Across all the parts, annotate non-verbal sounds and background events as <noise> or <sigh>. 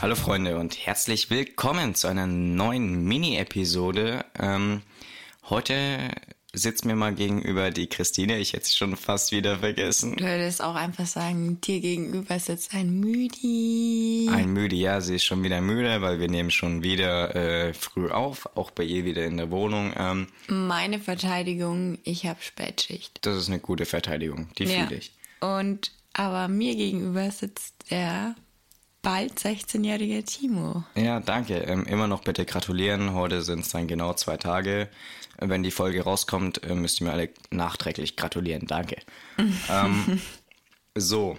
Hallo Freunde und herzlich willkommen zu einer neuen Mini-Episode. Ähm, heute sitzt mir mal gegenüber die Christine. Ich hätte sie schon fast wieder vergessen. Du würdest auch einfach sagen, dir gegenüber sitzt ein Müdi. Ein Müde, ja, sie ist schon wieder müde, weil wir nehmen schon wieder äh, früh auf, auch bei ihr wieder in der Wohnung. Ähm, Meine Verteidigung, ich habe Spätschicht. das ist eine gute Verteidigung, die Ja. fühle ich. Und aber mir gegenüber sitzt der bald 16-jährige Timo. Ja, danke. Ähm, immer noch bitte gratulieren. Heute sind es dann genau zwei Tage. Wenn die Folge rauskommt, äh, müsst ihr mir alle nachträglich gratulieren. Danke. <laughs> ähm, so,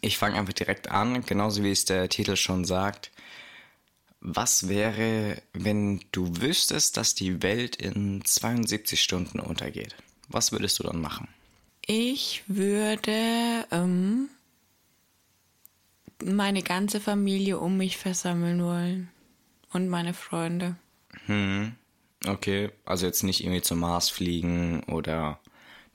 ich fange einfach direkt an, genauso wie es der Titel schon sagt. Was wäre, wenn du wüsstest, dass die Welt in 72 Stunden untergeht? Was würdest du dann machen? Ich würde ähm, meine ganze Familie um mich versammeln wollen. Und meine Freunde. Okay, also jetzt nicht irgendwie zum Mars fliegen oder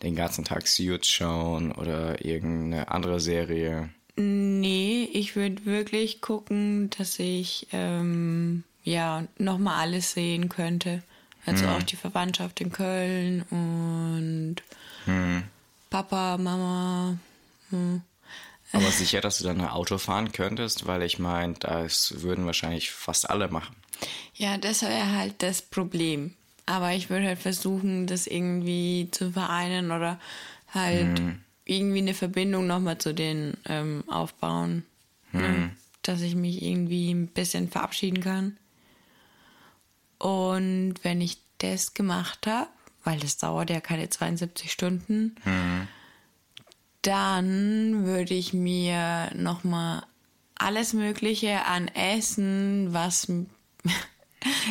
den ganzen Tag Suits schauen oder irgendeine andere Serie. Nee, ich würde wirklich gucken, dass ich ähm, ja nochmal alles sehen könnte. Also auch die Verwandtschaft in Köln und Papa, Mama. Aber sicher, dass du dann ein Auto fahren könntest, weil ich meine, das würden wahrscheinlich fast alle machen. Ja, das wäre halt das Problem. Aber ich würde halt versuchen, das irgendwie zu vereinen oder halt irgendwie eine Verbindung nochmal zu denen ähm, aufbauen. Ne? Dass ich mich irgendwie ein bisschen verabschieden kann. Und wenn ich das gemacht habe, weil das dauert ja keine 72 Stunden, dann würde ich mir nochmal alles Mögliche an Essen, was.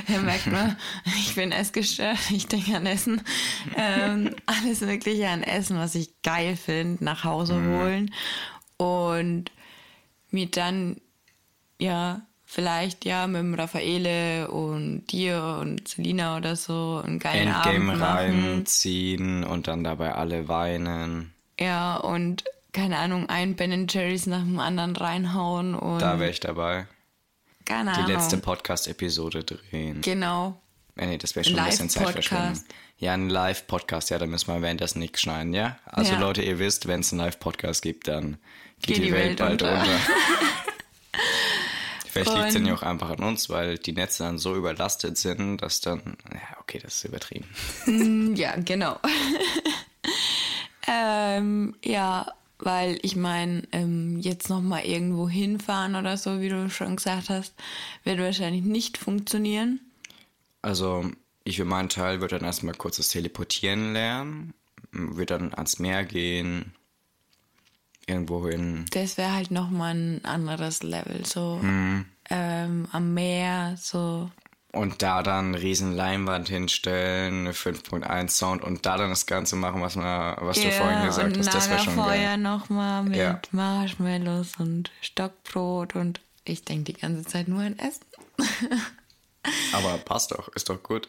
Ihr merkt mal, ich bin essgestört, ich denke an Essen. Ähm, alles Mögliche an Essen, was ich geil finde, nach Hause holen. Und mir dann, ja, vielleicht ja mit dem Raffaele und dir und Selina oder so einen geilen Endgame Abend machen. reinziehen und dann dabei alle weinen. Ja, und keine Ahnung, ein Ben Jerry's nach dem anderen reinhauen und Da wäre ich dabei. keine Die Ahnung. letzte Podcast-Episode drehen. Genau. Äh, nee, das wäre schon ein bisschen. Zeitverschwendung. Ja, ein Live-Podcast, ja, da müssen wir währenddessen nichts schneiden, ja? Also Ja. Leute, ihr wisst, wenn es einen Live-Podcast gibt, dann geht Geht die, die Welt, Welt bald unter. unter. <laughs> Vielleicht liegt es dann ja auch einfach an uns, weil die Netze dann so überlastet sind, dass dann, ja, okay, das ist übertrieben. <laughs> Ja, genau. <laughs> ähm, ja, weil ich meine, ähm, jetzt nochmal irgendwo hinfahren oder so, wie du schon gesagt hast, wird wahrscheinlich nicht funktionieren. Also, ich für meinen Teil würde dann erstmal kurz das Teleportieren lernen, würde dann ans Meer gehen, irgendwo hin. Das wäre halt nochmal ein anderes Level, so ähm, am Meer, so. Und da dann riesen Leinwand hinstellen, eine 5.1 Sound und da dann das Ganze machen, was, man, was du vorhin gesagt und hast. Das wäre schon geil. nochmal mit Ja. Marshmallows und Stockbrot und ich denke die ganze Zeit nur an Essen. <laughs> Aber passt doch, ist doch gut.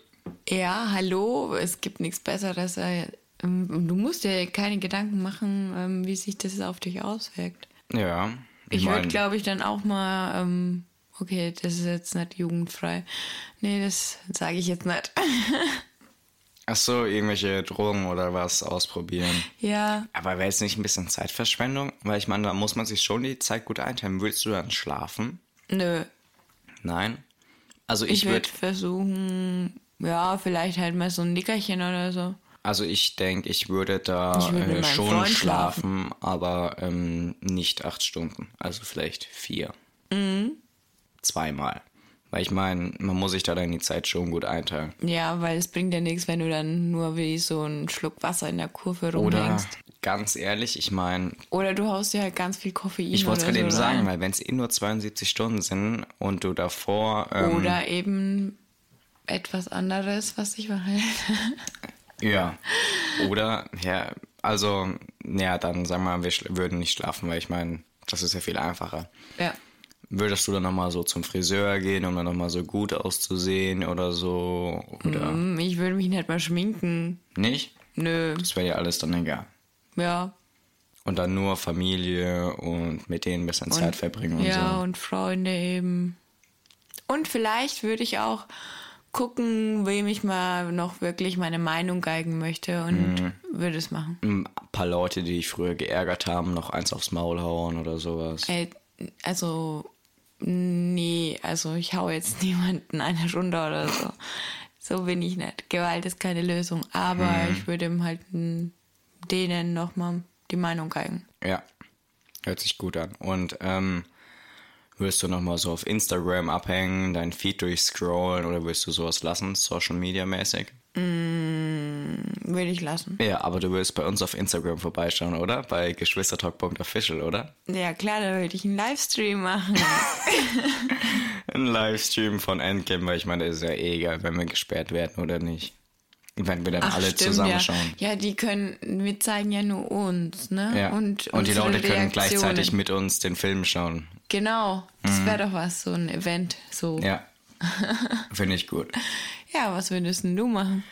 Ja, hallo, es gibt nichts Besseres. äh, ähm, Du musst dir keine Gedanken machen, ähm, wie sich das auf dich auswirkt. Ja. Ich würde, mein, glaube ich, dann auch mal, ähm, okay, das ist jetzt nicht jugendfrei. Nee, das sage ich jetzt nicht. <laughs> Ach so, irgendwelche Drogen oder was ausprobieren. ja, Aber wäre jetzt nicht ein bisschen Zeitverschwendung? Weil ich meine, da muss man sich schon die Zeit gut einteilen. Würdest du dann schlafen? nö. Nein? Also Ich, ich, würde würde, versuchen, ja, vielleicht halt mal so ein Nickerchen oder so. also ich denke, ich würde da Ich würde äh, schon Freund schlafen, aber ähm, nicht acht Stunden. Also vielleicht vier. Mhm. Zweimal. Weil ich meine, man muss sich da dann die Zeit schon gut einteilen. Ja, weil es bringt ja nichts, wenn du dann nur wie so einen Schluck Wasser in der Kurve Oder rumhängst. ganz ehrlich, ich meine, Oder du haust dir halt ganz viel Koffein ich wollte es oder gerade eben so sagen, rein. weil wenn es eh nur 72 Stunden sind und du davor. Ähm, Oder eben etwas anderes, was dich verhält. <laughs> Ja. Oder, ja, also, ja, dann sagen wir mal, wir würden nicht schlafen, weil ich meine, das ist ja viel einfacher. ja. Würdest du dann nochmal so zum Friseur gehen, um dann nochmal so gut auszusehen oder so? Oder Hm, Ich würde mich nicht mal schminken. nicht? Nö. Das wäre ja alles dann egal. Ja. Und dann nur Familie und mit denen ein bisschen Zeit verbringen und ja, so. und Freunde eben. Und vielleicht würde ich auch gucken, wem ich mal noch wirklich meine Meinung geigen möchte und Mhm. würde es machen. Ein paar Leute, die dich früher geärgert haben, noch eins aufs Maul hauen oder sowas. Ey, also, nee, also ich hau jetzt <laughs> niemanden eine Runde oder so. So bin ich nicht. Gewalt ist keine Lösung. Aber Mhm. ich würde ihm halt denen nochmal die Meinung geigen. Ja, hört sich gut an. Und ähm, würdest du nochmal so auf Instagram abhängen, dein Feed durchscrollen oder willst du sowas lassen, Social Media mäßig? Würde ich lassen. Ja, aber du willst bei uns auf Instagram vorbeischauen, oder? Bei geschwistertalk.official, oder? Ja, klar, da würde ich einen Livestream machen. <laughs> Ein Livestream von Endgame, weil ich meine, ist ja eh egal, wenn wir gesperrt werden oder nicht. Wenn wir dann alle stimmt, zusammenschauen. Ja. ja, die können, wir zeigen ja nur uns, ne? Ja. Und, Und, die Leute können Reaktionen. gleichzeitig mit uns den Film schauen. Genau, das wäre doch was, so ein Event. So. Ja. <laughs> Finde ich gut. Ja, was würdest denn du machen?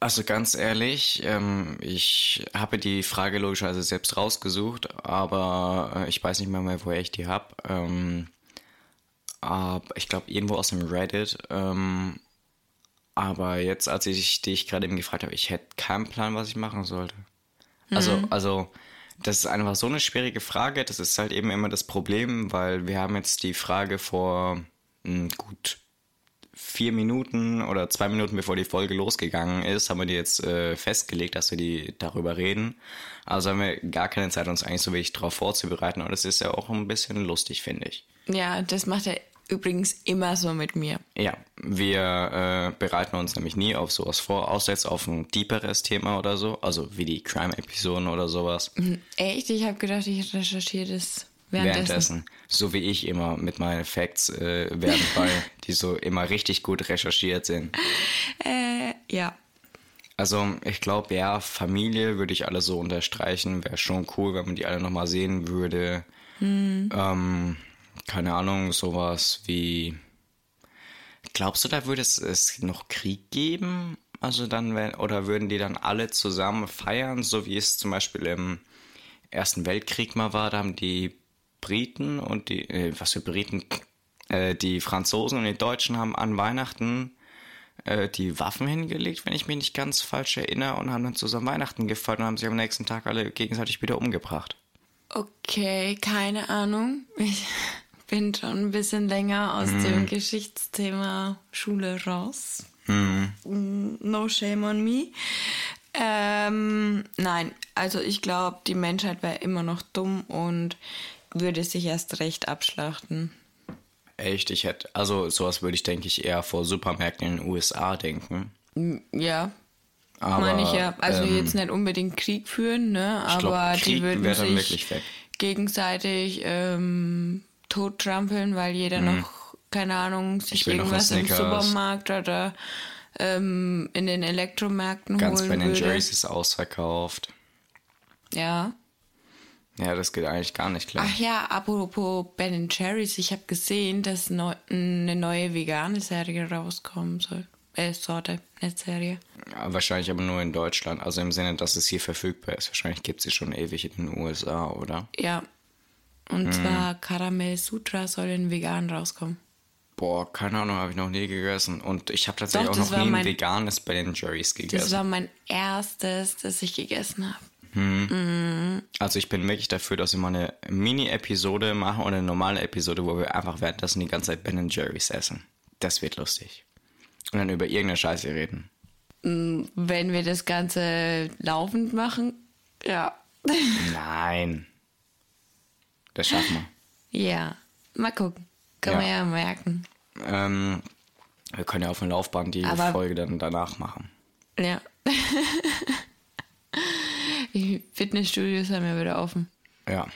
Also ganz ehrlich, ähm, ich habe die Frage logischerweise selbst rausgesucht, aber äh, ich weiß nicht mehr, mehr woher ich die habe. Ähm, aber ich glaube irgendwo aus dem Reddit. Ähm, aber jetzt, als ich dich gerade eben gefragt habe, ich hätte keinen Plan, was ich machen sollte. Also, also das ist einfach so eine schwierige Frage. Das ist halt eben immer das Problem, weil wir haben jetzt die Frage vor mh, gut vier Minuten oder zwei Minuten bevor die Folge losgegangen ist, haben wir die jetzt äh, festgelegt, dass wir die darüber reden. Also haben wir gar keine Zeit, uns eigentlich so wirklich darauf vorzubereiten. Und das ist ja auch ein bisschen lustig, finde ich. Ja, das macht er übrigens immer so mit mir. Ja, wir äh, bereiten uns nämlich nie auf sowas vor, außer jetzt auf ein deeperes Thema oder so, also wie die Crime-Episoden oder sowas. Echt? Ich habe gedacht, ich recherchiere das währenddessen. Währenddessen. So wie ich immer mit meinen Facts äh, während bei, <laughs> die so immer richtig gut recherchiert sind. Äh, ja. Also ich glaube, ja, Familie würde ich alle so unterstreichen. Wäre schon cool, wenn man die alle nochmal sehen würde. Ähm, keine Ahnung, sowas wie... Glaubst du, da würde es, es noch Krieg geben? Also dann, wenn, oder würden die dann alle zusammen feiern, so wie es zum Beispiel im Ersten Weltkrieg mal war, da haben die Briten und die, äh, was für Briten, äh, die Franzosen und die Deutschen haben an Weihnachten äh, die Waffen hingelegt, wenn ich mich nicht ganz falsch erinnere, und haben dann zusammen Weihnachten gefeiert und haben sich am nächsten Tag alle gegenseitig wieder umgebracht. Okay, keine Ahnung. Ich bin schon ein bisschen länger aus Mhm. dem Geschichtsthema Schule raus. Mm, No shame on me. Ähm, nein, also ich glaube, die Menschheit wäre immer noch dumm und würde sich erst recht abschlachten. Echt, ich hätte, also sowas würde ich, denke ich, eher vor Supermärkten in den USA denken. Ja, Aber, meine ich ja. Also ähm, jetzt nicht unbedingt Krieg führen, ne? Glaub, Aber Krieg die würden sich gegenseitig ähm, tottrampeln, weil jeder noch, keine Ahnung, sich Mhm. irgendwas im. Supermarkt oder ähm, in den Elektromärkten Ganz holen Ben würde. Jerry's ist ausverkauft. Ja. Ja, das geht eigentlich gar nicht klar. Ach ja, apropos Ben Jerry's, ich habe gesehen, dass neu, eine neue vegane Serie rauskommen soll. Äh, Sorte, nicht Serie. Ja, wahrscheinlich aber nur in Deutschland. Also im Sinne, dass es hier verfügbar ist. Wahrscheinlich gibt es sie schon ewig in den USA, oder? Ja. Und Mhm. zwar Karamell Sutra soll in vegan rauskommen. Boah, keine Ahnung, habe ich noch nie gegessen. Und ich habe tatsächlich Doch, auch das noch nie ein veganes Ben Jerry's Das gegessen. war mein erstes, das ich gegessen habe. Also ich bin wirklich dafür, dass wir mal eine Mini-Episode machen oder eine normale Episode, wo wir einfach währenddessen die ganze Zeit Ben Jerry's essen. Das wird lustig. Und dann über irgendeine Scheiße reden. Wenn wir das Ganze laufend machen, ja. <laughs> Nein. Das schaffen Ja, mal gucken. Kann Ja. man ja merken. wir. Ähm, wir können ja auf der Laufbahn die Aber- Folge dann danach machen. Ja. <laughs> Die Fitnessstudios haben ja wieder offen. Ja.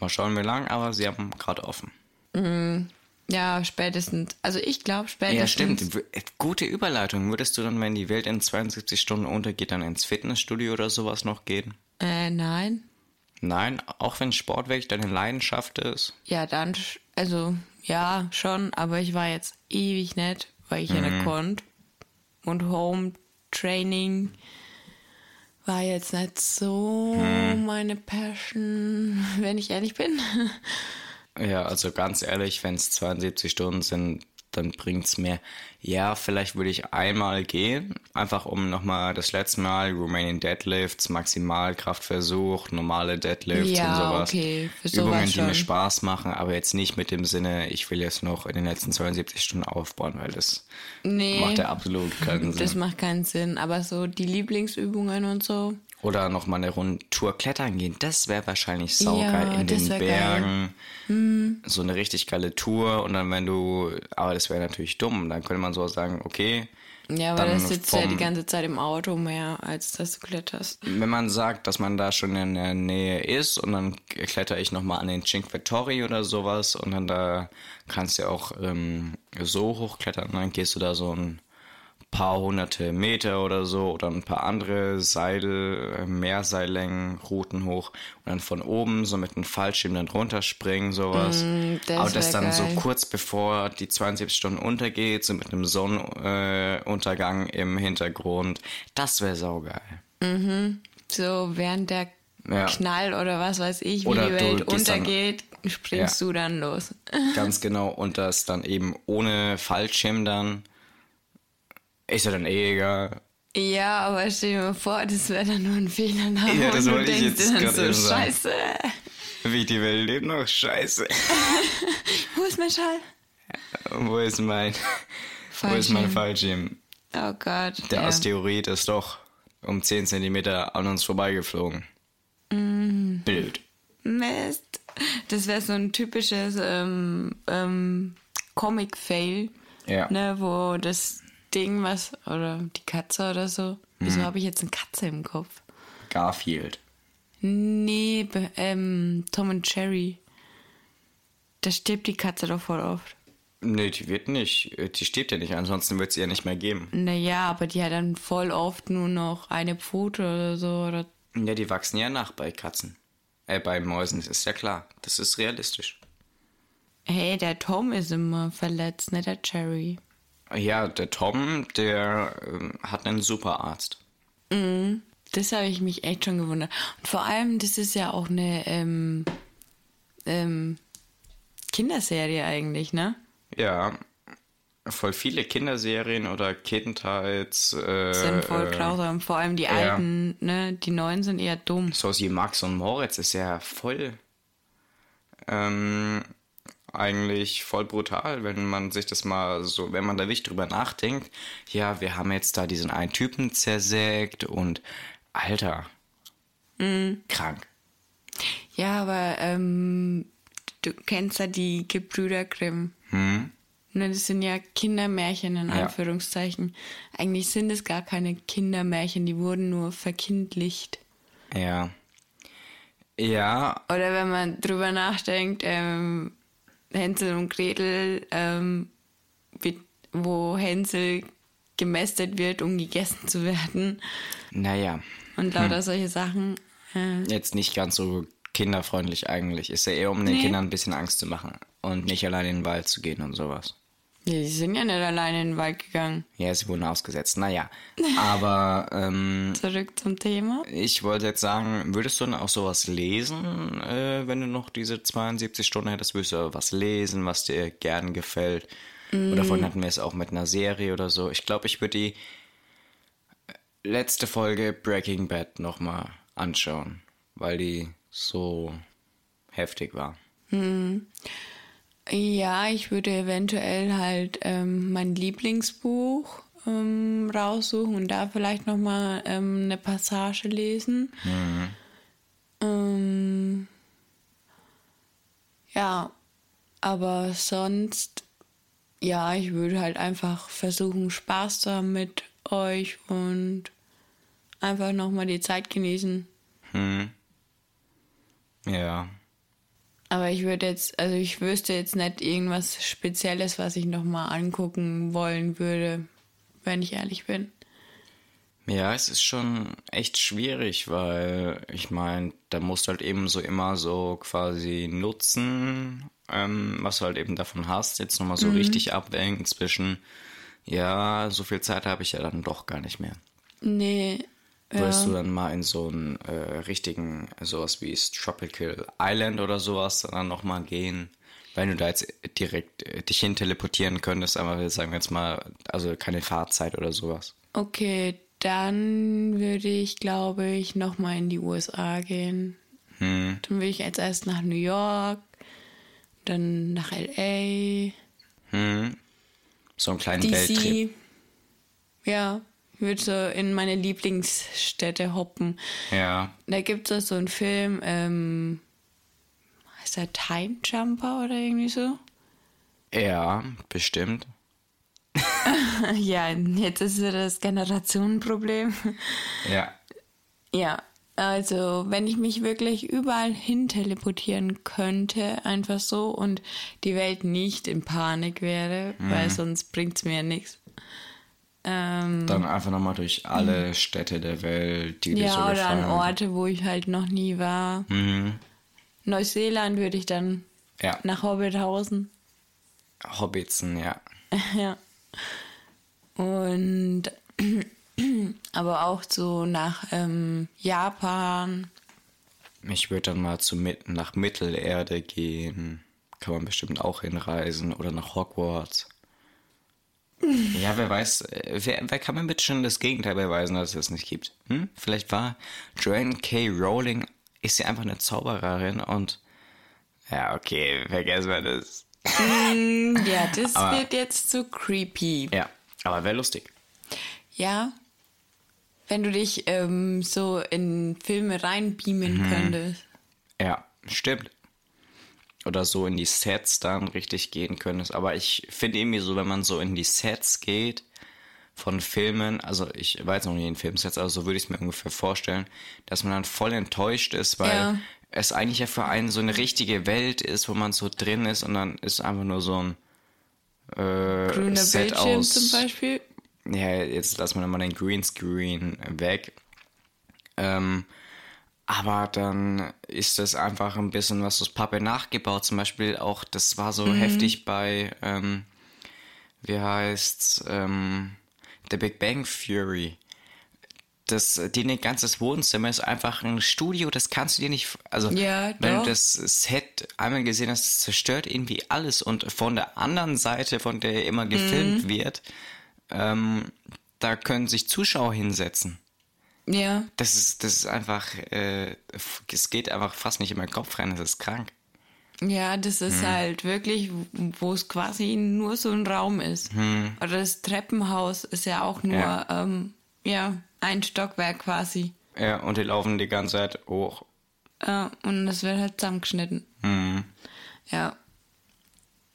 Mal schauen, wie lang, aber sie haben gerade offen. Ja, spätestens. Also ich glaube spätestens. Ja, stimmt. W- Gute Überleitung. Würdest du dann, wenn die Welt in 72 Stunden untergeht, dann ins Fitnessstudio oder sowas noch gehen? Äh, nein. Nein, auch wenn Sport wirklich deine Leidenschaft ist. Ja, dann, also ja, schon, aber ich war jetzt ewig nicht, weil ich ja Mhm. nicht konnte. Und Home Training war jetzt nicht so Hm. meine Passion, wenn ich ehrlich bin. <laughs> Ja, also ganz ehrlich, wenn es 72 Stunden sind, dann bringt's mir. Ja, vielleicht würde ich einmal gehen, einfach um nochmal das letzte Mal Romanian Deadlifts, Maximalkraftversuch, normale Deadlifts Ja, und sowas. okay, für sowas Übungen, die mir schon. Spaß machen, aber jetzt nicht mit dem Sinne, ich will jetzt noch in den letzten 72 Stunden aufbauen, weil das Nee, macht ja absolut keinen Sinn. das macht keinen Sinn. Aber so die Lieblingsübungen und so. Oder nochmal eine Rundtour klettern gehen. Das wäre wahrscheinlich saugeil Ja, in den. Bergen. So eine richtig geile Tour. Und dann, wenn du, aber das wäre natürlich dumm. Dann könnte man so sagen, okay, Ja, aber Dann das sitzt ja vom- die ganze Zeit im Auto mehr, als dass du kletterst. wenn man sagt, dass man da schon in der Nähe ist und dann kletter ich nochmal an den Cinque Torri oder sowas und dann da kannst du auch ähm, so hochklettern. Dann gehst du da so ein paar hunderte Meter oder so oder ein paar andere Seil, äh, Mehrseillängen, Routen hoch und dann von oben so mit einem Fallschirm dann runterspringen, sowas. Mm, das Aber das dann so geil. kurz bevor die 72 Stunden untergeht, so mit einem Sonnenuntergang äh, im Hintergrund. Das wäre saugeil. So während der Ja. Knall oder was weiß ich, wie Oder die Welt gehst dann- untergeht, springst Ja. du dann los. <laughs> Ganz genau. Und das dann eben ohne Fallschirm dann. Ist ja dann eh egal. Ja, aber stell dir mal vor, das wäre dann nur ein Fehler. nach Ja, das wollte ich jetzt gerade so, sagen. scheiße, Wie die Welt lebt noch. Scheiße. <laughs> wo ist mein Schall? Wo ist mein. <laughs> Wo ist mein Fallschirm? Oh Gott. Der ja. Asteroid ist doch um 10 Zentimeter an uns vorbeigeflogen. Mm. Bild. Mist. Das wäre so ein typisches ähm, ähm, Comic-Fail, Ja. ne, wo das Ding, was, oder die Katze oder so. Wieso Mhm. habe ich jetzt eine Katze im Kopf? Garfield. Nee, ähm, Tom und Jerry. Da stirbt die Katze doch voll oft. Nee, die wird nicht. Die stirbt ja nicht, ansonsten wird sie ja nicht mehr geben. Naja, aber die hat dann voll oft nur noch eine Pfote oder so. Oder Ja, die wachsen ja nach bei Katzen. Äh, bei Mäusen, das ist ja klar. Das ist realistisch. hey, der Tom ist immer verletzt, nicht der Jerry. Ja, der Tom, der ähm, hat einen Superarzt. Das habe ich mich echt schon gewundert. Und vor allem, das ist ja auch eine ähm, ähm, Kinderserie eigentlich, ne? Ja, voll viele Kinderserien oder Kindheits... Äh, Sind voll äh, grausam. Vor allem die ja. alten, ne? Die neuen sind eher dumm. Sowas wie Max und Moritz ist ja voll... Ähm, eigentlich voll brutal, wenn man sich das mal so, wenn man da wirklich drüber nachdenkt. Ja, wir haben jetzt da diesen einen Typen zersägt und Alter, krank. Ja, aber ähm, du kennst ja die Gebrüder Grimm. Hm? Ne, das sind ja Kindermärchen in Ja. Anführungszeichen. Eigentlich sind es gar keine Kindermärchen, die wurden nur verkindlicht. Ja. Ja, Oder wenn man drüber nachdenkt, ähm, Hänsel und Gretel, ähm, wo Hänsel gemästet wird, um gegessen zu werden. naja. Und lauter solche Sachen. Äh, Jetzt nicht ganz so kinderfreundlich eigentlich. Ist ja eher, um den Nee. Kindern ein bisschen Angst zu machen und nicht allein in den Wald zu gehen und sowas. Ja, die sind ja nicht alleine in den Wald gegangen. Ja, sie wurden ausgesetzt. Naja. Aber <laughs> ähm, Zurück zum Thema. ich wollte jetzt sagen, würdest du dann auch sowas lesen, äh, wenn du noch diese 72 Stunden hättest? Würdest du was lesen, was dir gern gefällt? Oder vorhin hatten wir es auch mit einer Serie oder so. Ich glaube, ich würde die letzte Folge Breaking Bad nochmal anschauen, weil die so heftig war. Ja, ich würde eventuell halt ähm, mein Lieblingsbuch ähm, raussuchen und da vielleicht nochmal ähm, eine Passage lesen. Ähm, ja, aber sonst, ja, ich würde halt einfach versuchen, Spaß zu haben mit euch und einfach nochmal die Zeit genießen. Hm. Ja. Aber ich würde jetzt, also ich wüsste jetzt nicht irgendwas Spezielles, was ich nochmal angucken wollen würde, wenn ich ehrlich bin. Ja, es ist schon echt schwierig, weil ich meine, da musst du halt eben so immer so quasi nutzen, ähm, was du halt eben davon hast, jetzt nochmal so richtig abwägen zwischen, ja, so viel Zeit habe ich ja dann doch gar nicht mehr. Nee, Würdest du dann mal in so einen äh, richtigen, sowas wie Tropical Island oder sowas dann nochmal gehen? Wenn du da jetzt direkt äh, dich hin teleportieren könntest, aber sagen wir jetzt mal, also keine Fahrzeit oder sowas. Okay, dann würde ich, glaube ich, nochmal in die USA gehen. Hm. Dann würde ich jetzt erst nach New York, dann nach LA, Hm. So einen kleinen Welttrip. DC. Ja, ich würde so in meine Lieblingsstädte hoppen. Ja. Da gibt es so einen Film, ähm, heißt der Time Jumper oder irgendwie so? Ja, bestimmt. <laughs> ja, jetzt ist wieder das Generationenproblem. Ja. Ja, also wenn ich mich wirklich überall hin teleportieren könnte, einfach so, und die Welt nicht in Panik wäre, weil sonst bringt es mir ja nichts. Ähm, Dann einfach nochmal durch alle Städte der Welt, die dir so ja, oder an. Orte, wo ich halt noch nie war. Mhm. Neuseeland würde ich dann Ja. nach Hobbithausen. Hobbitsen, ja. <laughs> ja. Und <clears throat> aber auch so nach ähm, Japan. Ich würde dann mal zu, nach Mittelerde gehen. Kann man bestimmt auch hinreisen. Oder nach Hogwarts. Ja, wer weiß, äh, wer, wer kann mir bitte schon das Gegenteil beweisen, dass es das nicht gibt? Hm? Vielleicht war Joanne K. Rowling, ist sie einfach eine Zaubererin und ja, okay, vergessen wir das. Ja, das Aber- wird jetzt zu creepy. Ja, aber wäre lustig. Ja. Wenn du dich ähm, so in Filme reinbeamen Mhm. könntest. Ja, stimmt. Oder so in die Sets dann richtig gehen könntest. Aber ich finde irgendwie so, wenn man so in die Sets geht von Filmen, also ich weiß noch nie in Filmsets, aber so würde ich es mir ungefähr vorstellen, dass man dann voll enttäuscht ist, weil Ja. es eigentlich ja für einen so eine richtige Welt ist, wo man so drin ist und dann ist einfach nur so ein äh, Grüner Set Bildschirm aus. zum Beispiel. Ja, jetzt lassen wir mal den Greenscreen weg. Ähm, aber dann ist das einfach ein bisschen was aus Pappe nachgebaut. Zum Beispiel auch, das war so heftig bei, ähm, wie heißt's, ähm, The Big Bang Theory. Das, die ganzes Wohnzimmer ist einfach ein Studio, das kannst du dir nicht, also Ja, wenn du das Set einmal gesehen hast, das zerstört irgendwie alles und von der anderen Seite, von der immer gefilmt wird, ähm, da können sich Zuschauer hinsetzen. Ja. Das ist, das ist einfach, äh, es geht einfach fast nicht in meinen Kopf rein, das ist krank. Ja, das ist Mhm. halt wirklich, wo es quasi nur so ein Raum ist. Oder das Treppenhaus ist ja auch nur. Ja. ähm, ja ein Stockwerk quasi. Ja, und die laufen die ganze Zeit hoch. Ja, und das wird halt zusammengeschnitten. Mhm. Ja.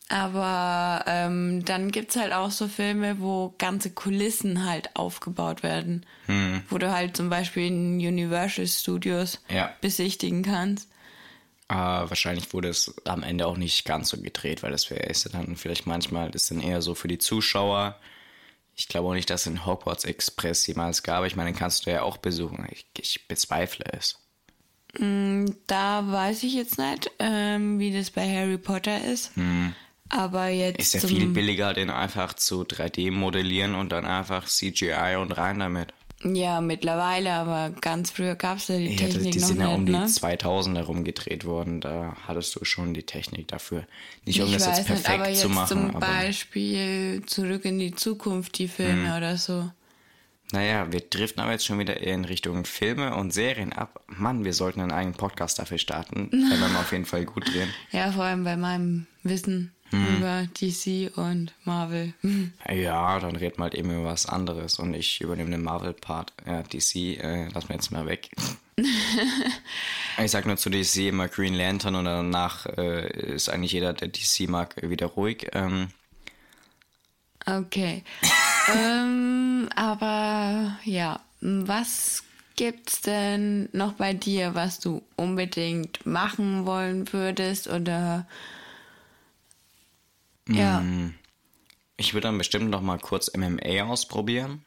Aber ähm, dann gibt's halt auch so Filme, wo ganze Kulissen halt aufgebaut werden. Mhm. Wo du halt zum Beispiel in Universal Studios Ja. besichtigen kannst. Aber wahrscheinlich wurde es am Ende auch nicht ganz so gedreht, weil das wäre ist dann vielleicht manchmal, das sind eher so für die Zuschauer. Ich glaube auch nicht, dass es einen Hogwarts Express jemals gab. Ich meine, den kannst du ja auch besuchen. Ich, ich bezweifle es. Da weiß ich jetzt nicht, ähm, wie das bei Harry Potter ist. Aber jetzt. Mhm. Ist ja viel billiger, den einfach zu 3D modellieren und dann einfach CGI und rein damit. Ja, mittlerweile, aber ganz früher gab's ja die Ja, Technik die noch sind nicht, ja um die ne? 2000 herum gedreht worden. Da hattest du schon die Technik dafür. Nicht um ich das jetzt nicht, perfekt aber jetzt zu machen. zum aber Mhm. Beispiel Zurück in die Zukunft, die Filme oder so. naja, wir driften aber jetzt schon wieder in Richtung Filme und Serien ab. Mann, wir sollten einen eigenen Podcast dafür starten. Wären wir <laughs> auf jeden Fall gut drin. Ja, vor allem bei meinem Wissen Mhm. über DC und Marvel. <laughs> Ja, dann reden wir halt eben über was anderes und ich übernehme den Marvel-Part. Ja, DC, äh, lassen wir jetzt mal weg. <laughs> ich sag nur zu DC immer Green Lantern und danach äh, ist eigentlich jeder, der DC mag, wieder ruhig. Ähm, Okay. <laughs> ähm, aber ja, was gibt's denn noch bei dir, was du unbedingt machen wollen würdest oder ja, Mm. ich würde dann bestimmt noch mal kurz MMA ausprobieren.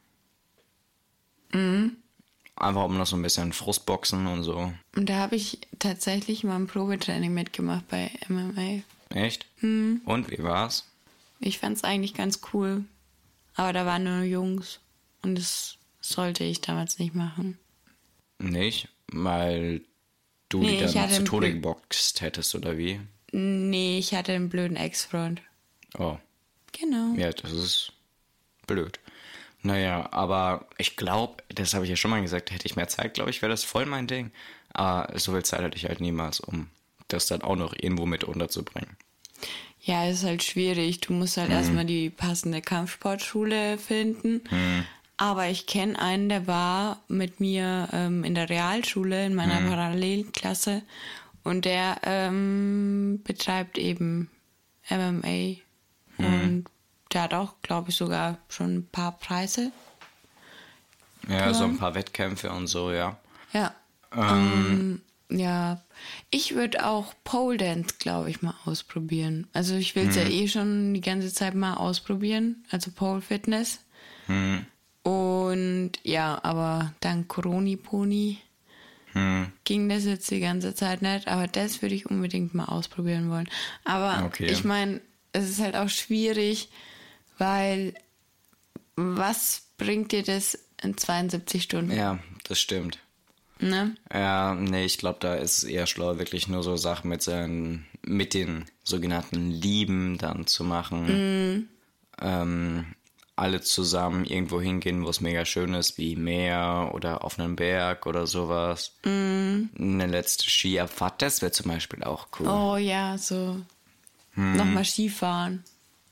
Einfach um noch so ein bisschen Frustboxen und so. und da habe ich tatsächlich mal ein Probetraining mitgemacht bei MMA. Echt? Und wie war's? Ich fand's eigentlich ganz cool, aber da waren nur Jungs und das sollte ich damals nicht machen. Nicht? Weil du Nee, die dann zu Tode geboxt hättest, oder wie? Nee, ich hatte einen blöden Ex-Freund. Oh, Genau. ja, das ist blöd. Naja, aber ich glaube, das habe ich ja schon mal gesagt, hätte ich mehr Zeit, glaube ich, wäre das voll mein Ding. Aber so viel Zeit hatte ich halt niemals, um das dann auch noch irgendwo mit unterzubringen. Ja, es ist halt schwierig. Du musst halt erstmal die passende Kampfsportschule finden. Aber ich kenne einen, der war mit mir ähm, in der Realschule in meiner Parallelklasse und der ähm, betreibt eben MMA. Und der hat auch, glaube ich, sogar schon ein paar Preise. Ja, so ein paar Wettkämpfe und so, ja. Ja. Ähm, ja. Ich würde auch Pole Dance, glaube ich, mal ausprobieren. Also ich will es ja eh schon die ganze Zeit mal ausprobieren. Also Pole Fitness. Und ja, aber dank Coroni Pony ging das jetzt die ganze Zeit nicht. Aber das würde ich unbedingt mal ausprobieren wollen. Aber Okay. ich meine, es ist halt auch schwierig, weil was bringt dir das in 72 Stunden? Ja, das stimmt. Ne? Ja, nee, ich glaube, da ist es eher schlau, wirklich nur so Sachen mit, seinen, mit den sogenannten Lieben dann zu machen. Ähm, alle zusammen irgendwo hingehen, wo es mega schön ist, wie Meer oder auf einem Berg oder sowas. Eine letzte Skiabfahrt, das wäre zum Beispiel auch cool. Oh ja, so nochmal Skifahren.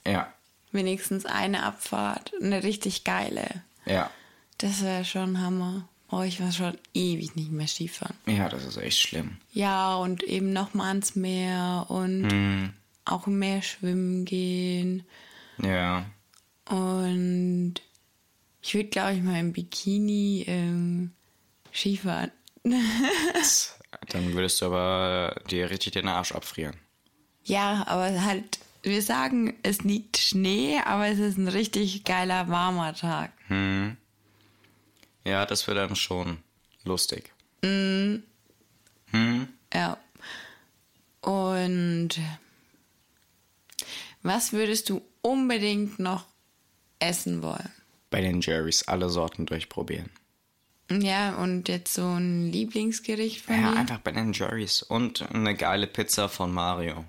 Ja, Wenigstens eine Abfahrt. Eine richtig geile. ja. Das wäre schon Hammer. Oh, ich war schon ewig nicht mehr Skifahren. Ja, das ist echt schlimm. Ja, und eben nochmal ans Meer und auch im Meer schwimmen gehen. Ja. Und ich würde, glaube ich, mal im Bikini ähm, Skifahren. <laughs> Dann würdest du aber dir richtig den Arsch abfrieren. Ja, aber halt, wir sagen, es liegt Schnee, aber es ist ein richtig geiler, warmer Tag. Ja, das wäre dann schon lustig. Ja. Und was würdest du unbedingt noch essen wollen? Bei den Jerrys alle Sorten durchprobieren. Ja, und jetzt so ein Lieblingsgericht von Ja, dir? einfach bei den Jerrys. Und eine geile Pizza von Mario.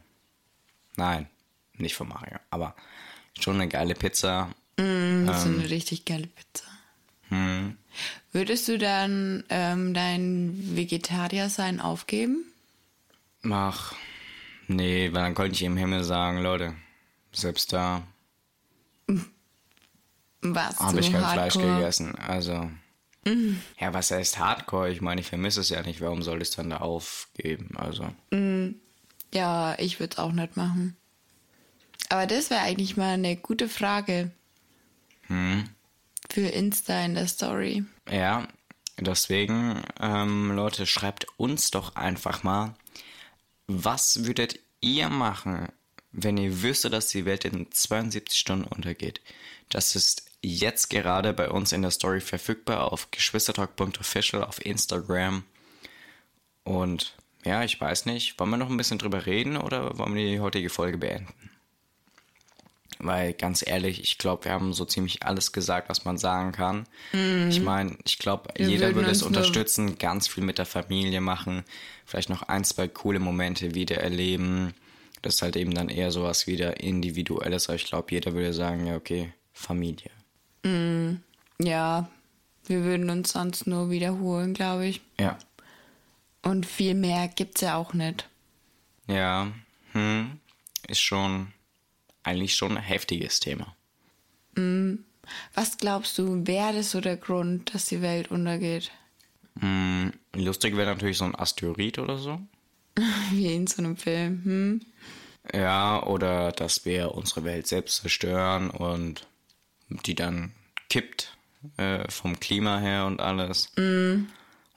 Nein, nicht von Mario, aber schon eine geile Pizza. Mm, so eine richtig geile Pizza. Würdest du dann ähm, dein Vegetarier-Sein aufgeben? Ach, nee, weil dann könnte ich im Himmel sagen, Leute, selbst da Was? habe ich kein Fleisch hardcore? gegessen. Also, ja, was heißt Hardcore? Ich meine, ich vermisse es ja nicht. Warum soll ich es dann da aufgeben? Also, Ja, ich würde es auch nicht machen. Aber das wäre eigentlich mal eine gute Frage. Für Insta in der Story. Ja, deswegen, ähm, Leute, schreibt uns doch einfach mal, was würdet ihr machen, wenn ihr wüsstet, dass die Welt in 72 Stunden untergeht? Das ist jetzt gerade bei uns in der Story verfügbar auf geschwistertalk.official auf Instagram. Und ja, ich weiß nicht, wollen wir noch ein bisschen drüber reden oder wollen wir die heutige Folge beenden? Weil ganz ehrlich, ich glaube, wir haben so ziemlich alles gesagt, was man sagen kann. Ich meine, ich glaube, jeder würde es uns nur- unterstützen, ganz viel mit der Familie machen, vielleicht noch ein, zwei coole Momente wieder erleben. Das ist halt eben dann eher sowas wieder Individuelles, aber ich glaube, jeder würde sagen, ja, okay, Familie. Ja, wir würden uns sonst nur wiederholen, glaube ich. Ja. Und viel mehr gibt's ja auch nicht. Ja, hm, ist schon eigentlich schon ein heftiges Thema. Was glaubst du, wäre das so der Grund, dass die Welt untergeht? Hm, lustig wäre natürlich so ein Asteroid oder so. <laughs> Wie in so einem Film. Hm? Ja, oder dass wir unsere Welt selbst zerstören und die dann kippt äh, vom Klima her und alles.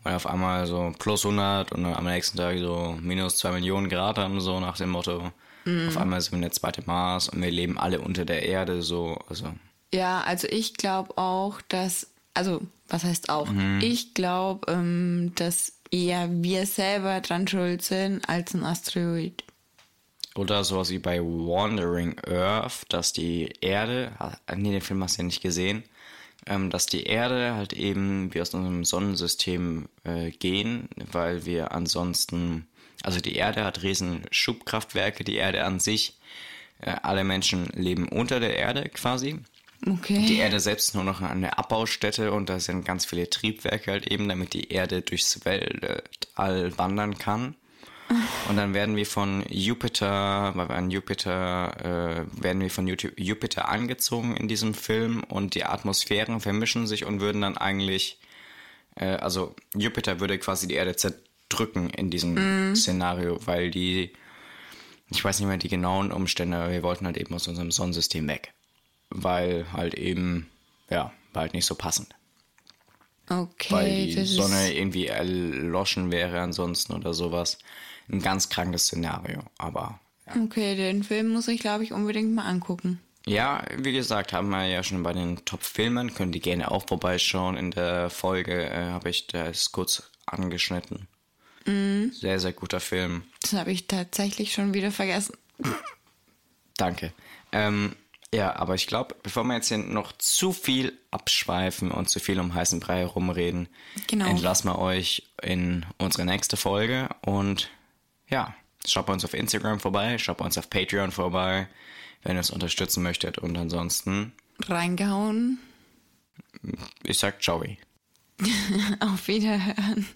Und auf einmal so plus 100 und am nächsten Tag so minus 2 Millionen Grad haben, so nach dem Motto. Auf einmal sind wir der zweite Mars und wir leben alle unter der Erde, so. Also, Ja, also ich glaube auch, dass, also was heißt auch? Ich glaube, ähm, dass eher wir selber dran schuld sind als ein Asteroid. Oder sowas wie bei Wandering Earth, dass die Erde, nee, den Film hast du ja nicht gesehen, ähm, dass die Erde halt eben wir aus unserem Sonnensystem äh, gehen, weil wir ansonsten, also die Erde hat riesen Schubkraftwerke, die Erde an sich, äh, alle Menschen leben unter der Erde quasi. Okay. Die Erde selbst ist nur noch eine Abbaustätte und da sind ganz viele Triebwerke halt eben, damit die Erde durchs Weltall wandern kann. Und dann werden wir von Jupiter, weil wir an Jupiter, äh, werden wir von Jupiter angezogen in diesem Film und die Atmosphären vermischen sich und würden dann eigentlich, äh, also Jupiter würde quasi die Erde zerdrücken in diesem mm. Szenario, weil die, ich weiß nicht mehr die genauen Umstände, aber wir wollten halt eben aus unserem Sonnensystem weg. Weil halt eben, ja, war halt nicht so passend. Okay. Weil die Sonne irgendwie erloschen wäre ansonsten oder sowas ein ganz krankes Szenario. Aber. Ja. Okay, den Film muss ich, glaube ich, unbedingt mal angucken. Ja, wie gesagt, haben wir ja schon bei den Top-Filmen. Können die gerne auch vorbeischauen. In der Folge äh, habe ich das kurz angeschnitten. Mm. Sehr, sehr guter Film. Das habe ich tatsächlich schon wieder vergessen. Danke. Ähm, ja, aber ich glaube, bevor wir jetzt hier noch zu viel abschweifen und zu viel um heißen Brei herumreden, genau. entlassen wir euch in unsere nächste Folge und ja, schaut bei uns auf Instagram vorbei, schaut bei uns auf Patreon vorbei, wenn ihr uns unterstützen möchtet. Und ansonsten. Reingehauen. Ich sag Joey. <laughs> auf Wiederhören.